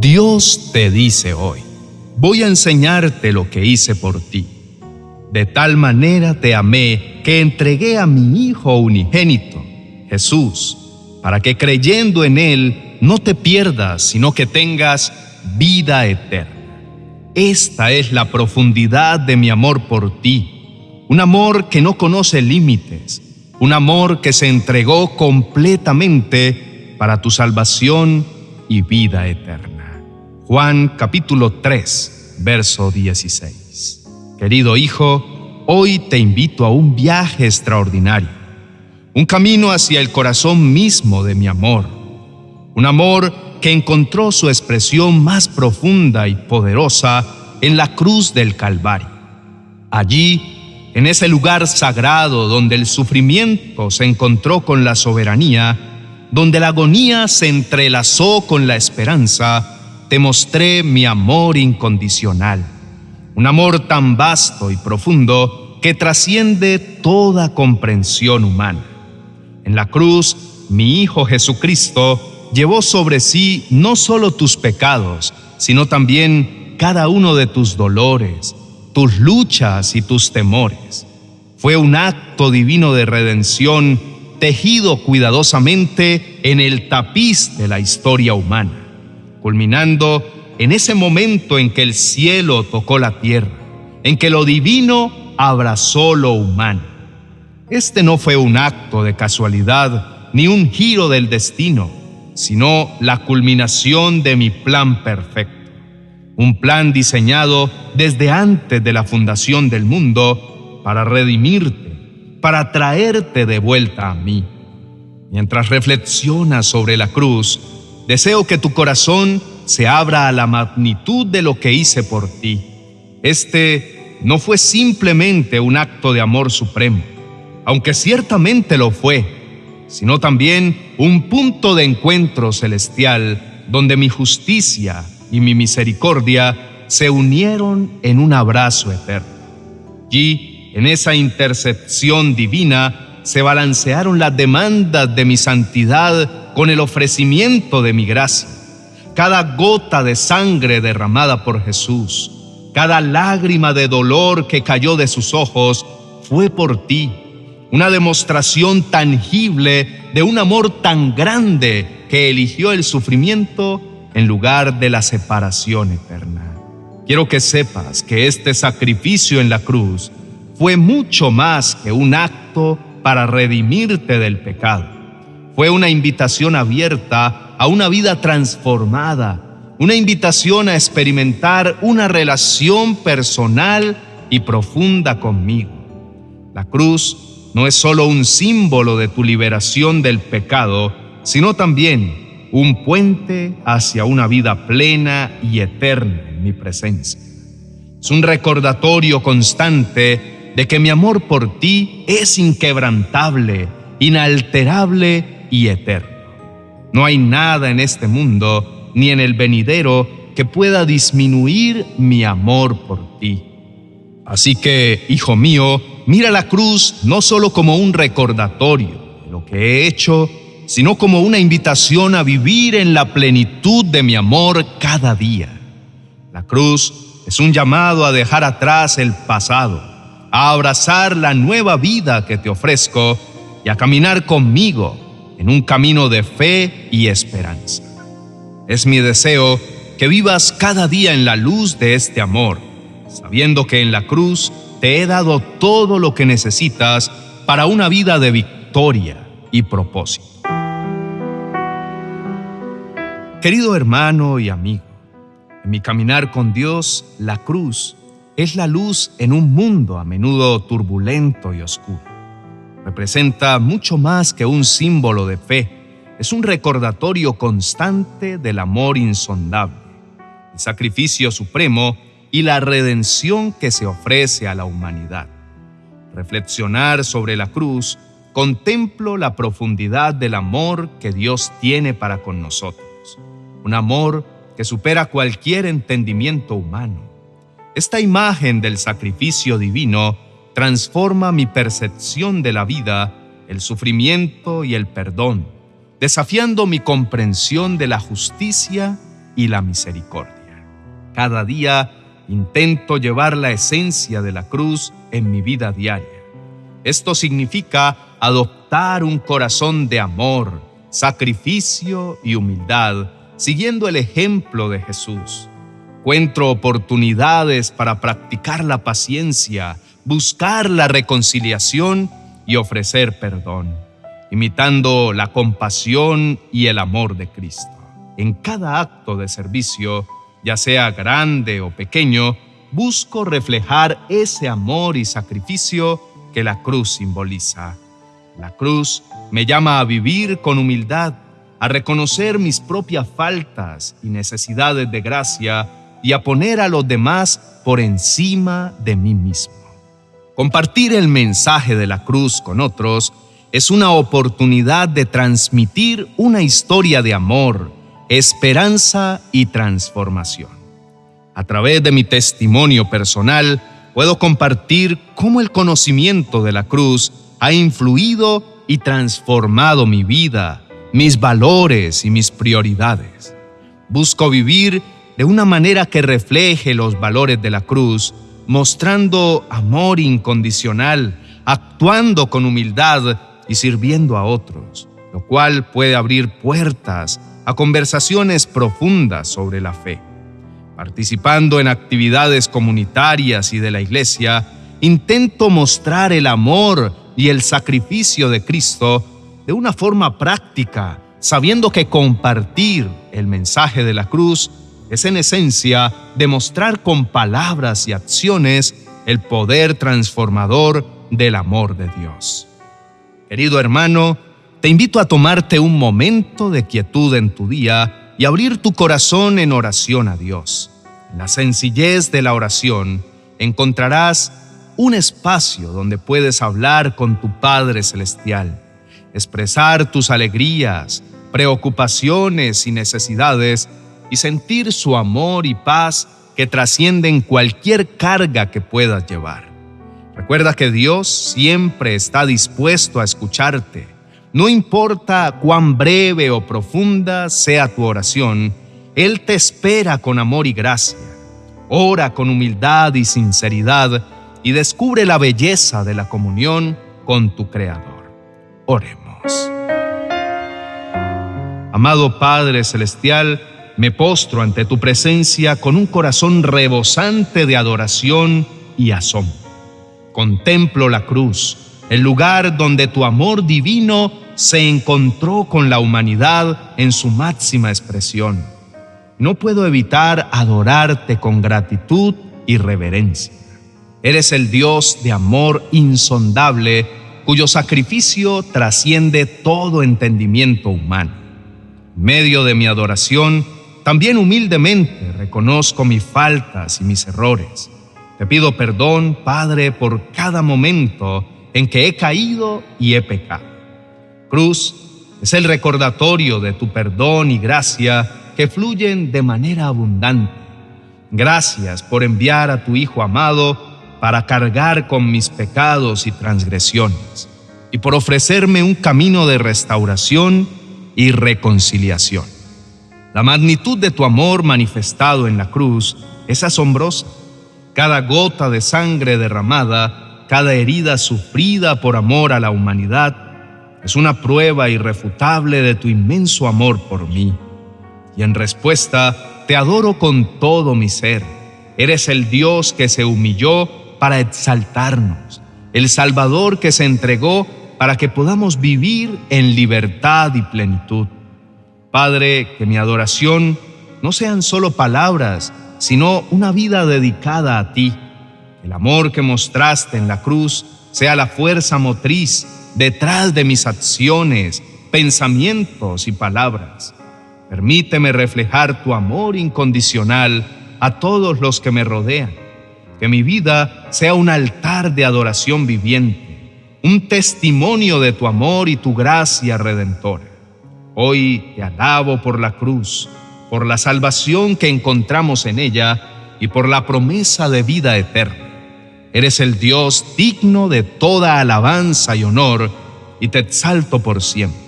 Dios te dice hoy, voy a enseñarte lo que hice por ti. De tal manera te amé que entregué a mi Hijo unigénito, Jesús, para que creyendo en Él no te pierdas, sino que tengas vida eterna. Esta es la profundidad de mi amor por ti, un amor que no conoce límites, un amor que se entregó completamente para tu salvación y vida eterna. Juan capítulo 3, verso 16. Querido hijo, hoy te invito a un viaje extraordinario, un camino hacia el corazón mismo de mi amor, un amor que encontró su expresión más profunda y poderosa en la cruz del Calvario. Allí, en ese lugar sagrado donde el sufrimiento se encontró con la soberanía, donde la agonía se entrelazó con la esperanza, te mostré mi amor incondicional, un amor tan vasto y profundo que trasciende toda comprensión humana. En la cruz, mi Hijo Jesucristo llevó sobre sí no solo tus pecados, sino también cada uno de tus dolores, tus luchas y tus temores. Fue un acto divino de redención tejido cuidadosamente en el tapiz de la historia humana, culminando en ese momento en que el cielo tocó la tierra, en que lo divino abrazó lo humano. Este no fue un acto de casualidad ni un giro del destino, sino la culminación de mi plan perfecto. Un plan diseñado desde antes de la fundación del mundo para redimirte, para traerte de vuelta a mí. Mientras reflexionas sobre la cruz, deseo que tu corazón se abra a la magnitud de lo que hice por ti. Este no fue simplemente un acto de amor supremo, aunque ciertamente lo fue sino también un punto de encuentro celestial donde mi justicia y mi misericordia se unieron en un abrazo eterno. Y en esa intercepción divina se balancearon las demandas de mi santidad con el ofrecimiento de mi gracia. Cada gota de sangre derramada por Jesús, cada lágrima de dolor que cayó de sus ojos, fue por ti una demostración tangible de un amor tan grande que eligió el sufrimiento en lugar de la separación eterna. Quiero que sepas que este sacrificio en la cruz fue mucho más que un acto para redimirte del pecado. Fue una invitación abierta a una vida transformada, una invitación a experimentar una relación personal y profunda conmigo. La cruz no es solo un símbolo de tu liberación del pecado, sino también un puente hacia una vida plena y eterna en mi presencia. Es un recordatorio constante de que mi amor por ti es inquebrantable, inalterable y eterno. No hay nada en este mundo ni en el venidero que pueda disminuir mi amor por ti. Así que, hijo mío, mira la cruz no solo como un recordatorio de lo que he hecho, sino como una invitación a vivir en la plenitud de mi amor cada día. La cruz es un llamado a dejar atrás el pasado, a abrazar la nueva vida que te ofrezco y a caminar conmigo en un camino de fe y esperanza. Es mi deseo que vivas cada día en la luz de este amor sabiendo que en la cruz te he dado todo lo que necesitas para una vida de victoria y propósito. Querido hermano y amigo, en mi caminar con Dios, la cruz es la luz en un mundo a menudo turbulento y oscuro. Representa mucho más que un símbolo de fe, es un recordatorio constante del amor insondable, el sacrificio supremo y la redención que se ofrece a la humanidad. Reflexionar sobre la cruz, contemplo la profundidad del amor que Dios tiene para con nosotros, un amor que supera cualquier entendimiento humano. Esta imagen del sacrificio divino transforma mi percepción de la vida, el sufrimiento y el perdón, desafiando mi comprensión de la justicia y la misericordia. Cada día intento llevar la esencia de la cruz en mi vida diaria. Esto significa adoptar un corazón de amor, sacrificio y humildad, siguiendo el ejemplo de Jesús. Encuentro oportunidades para practicar la paciencia, buscar la reconciliación y ofrecer perdón, imitando la compasión y el amor de Cristo. En cada acto de servicio, ya sea grande o pequeño, busco reflejar ese amor y sacrificio que la cruz simboliza. La cruz me llama a vivir con humildad, a reconocer mis propias faltas y necesidades de gracia y a poner a los demás por encima de mí mismo. Compartir el mensaje de la cruz con otros es una oportunidad de transmitir una historia de amor, esperanza y transformación. A través de mi testimonio personal, puedo compartir cómo el conocimiento de la cruz ha influido y transformado mi vida, mis valores y mis prioridades. Busco vivir de una manera que refleje los valores de la cruz, mostrando amor incondicional, actuando con humildad y sirviendo a otros, lo cual puede abrir puertas a conversaciones profundas sobre la fe. Participando en actividades comunitarias y de la iglesia, intento mostrar el amor y el sacrificio de Cristo de una forma práctica, sabiendo que compartir el mensaje de la cruz es en esencia demostrar con palabras y acciones el poder transformador del amor de Dios. Querido hermano, te invito a tomarte un momento de quietud en tu día y abrir tu corazón en oración a Dios. En la sencillez de la oración encontrarás un espacio donde puedes hablar con tu Padre Celestial, expresar tus alegrías, preocupaciones y necesidades y sentir su amor y paz que trascienden cualquier carga que puedas llevar. Recuerda que Dios siempre está dispuesto a escucharte. No importa cuán breve o profunda sea tu oración, Él te espera con amor y gracia. Ora con humildad y sinceridad y descubre la belleza de la comunión con tu Creador. Oremos. Amado Padre Celestial, me postro ante tu presencia con un corazón rebosante de adoración y asombro. Contemplo la cruz, el lugar donde tu amor divino se encontró con la humanidad en su máxima expresión. No puedo evitar adorarte con gratitud y reverencia. Eres el Dios de amor insondable cuyo sacrificio trasciende todo entendimiento humano. En medio de mi adoración, también humildemente reconozco mis faltas y mis errores. Te pido perdón, Padre, por cada momento en que he caído y he pecado. Cruz es el recordatorio de tu perdón y gracia que fluyen de manera abundante. Gracias por enviar a tu Hijo amado para cargar con mis pecados y transgresiones y por ofrecerme un camino de restauración y reconciliación. La magnitud de tu amor manifestado en la cruz es asombrosa. Cada gota de sangre derramada, cada herida sufrida por amor a la humanidad, es una prueba irrefutable de tu inmenso amor por mí. Y en respuesta, te adoro con todo mi ser. Eres el Dios que se humilló para exaltarnos, el Salvador que se entregó para que podamos vivir en libertad y plenitud. Padre, que mi adoración no sean solo palabras, sino una vida dedicada a ti. El amor que mostraste en la cruz sea la fuerza motriz detrás de mis acciones, pensamientos y palabras. Permíteme reflejar tu amor incondicional a todos los que me rodean. Que mi vida sea un altar de adoración viviente, un testimonio de tu amor y tu gracia redentora. Hoy te alabo por la cruz, por la salvación que encontramos en ella y por la promesa de vida eterna. Eres el Dios digno de toda alabanza y honor y te exalto por siempre.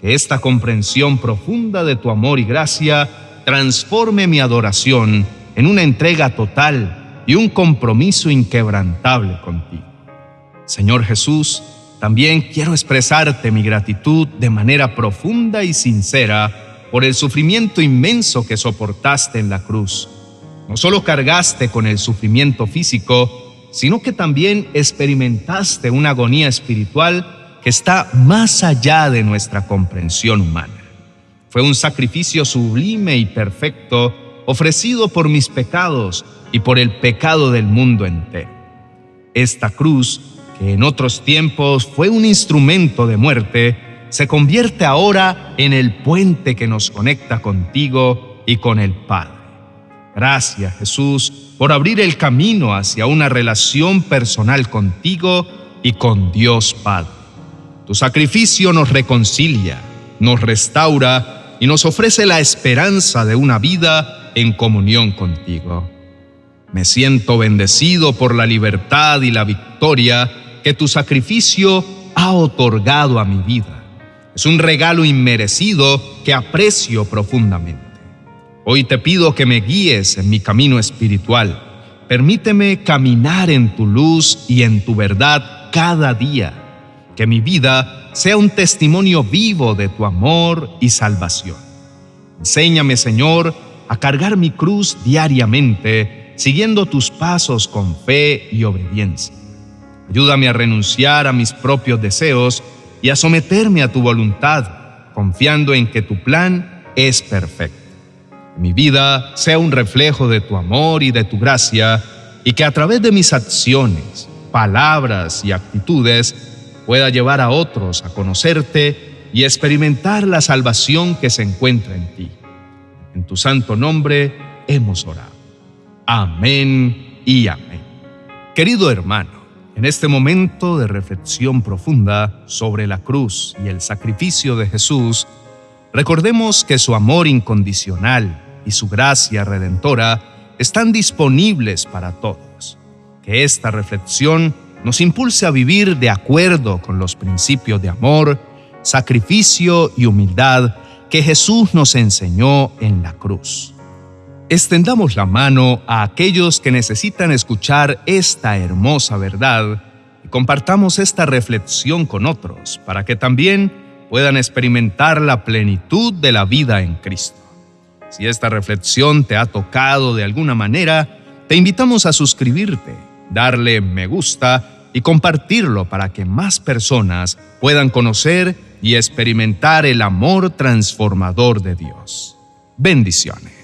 Que esta comprensión profunda de tu amor y gracia transforme mi adoración en una entrega total y un compromiso inquebrantable contigo. Señor Jesús, también quiero expresarte mi gratitud de manera profunda y sincera por el sufrimiento inmenso que soportaste en la cruz. No solo cargaste con el sufrimiento físico, sino que también experimentaste una agonía espiritual que está más allá de nuestra comprensión humana. Fue un sacrificio sublime y perfecto ofrecido por mis pecados y por el pecado del mundo entero. Esta cruz en otros tiempos fue un instrumento de muerte, se convierte ahora en el puente que nos conecta contigo y con el Padre. Gracias Jesús por abrir el camino hacia una relación personal contigo y con Dios Padre. Tu sacrificio nos reconcilia, nos restaura y nos ofrece la esperanza de una vida en comunión contigo. Me siento bendecido por la libertad y la victoria que tu sacrificio ha otorgado a mi vida. Es un regalo inmerecido que aprecio profundamente. Hoy te pido que me guíes en mi camino espiritual. Permíteme caminar en tu luz y en tu verdad cada día. Que mi vida sea un testimonio vivo de tu amor y salvación. Enséñame, Señor, a cargar mi cruz diariamente, siguiendo tus pasos con fe y obediencia. Ayúdame a renunciar a mis propios deseos y a someterme a tu voluntad, confiando en que tu plan es perfecto. Que mi vida sea un reflejo de tu amor y de tu gracia, y que a través de mis acciones, palabras y actitudes pueda llevar a otros a conocerte y experimentar la salvación que se encuentra en ti. En tu santo nombre hemos orado. Amén y amén. Querido hermano, en este momento de reflexión profunda sobre la cruz y el sacrificio de Jesús, recordemos que su amor incondicional y su gracia redentora están disponibles para todos. Que esta reflexión nos impulse a vivir de acuerdo con los principios de amor, sacrificio y humildad que Jesús nos enseñó en la cruz. Extendamos la mano a aquellos que necesitan escuchar esta hermosa verdad y compartamos esta reflexión con otros para que también puedan experimentar la plenitud de la vida en Cristo. Si esta reflexión te ha tocado de alguna manera, te invitamos a suscribirte, darle me gusta y compartirlo para que más personas puedan conocer y experimentar el amor transformador de Dios. Bendiciones.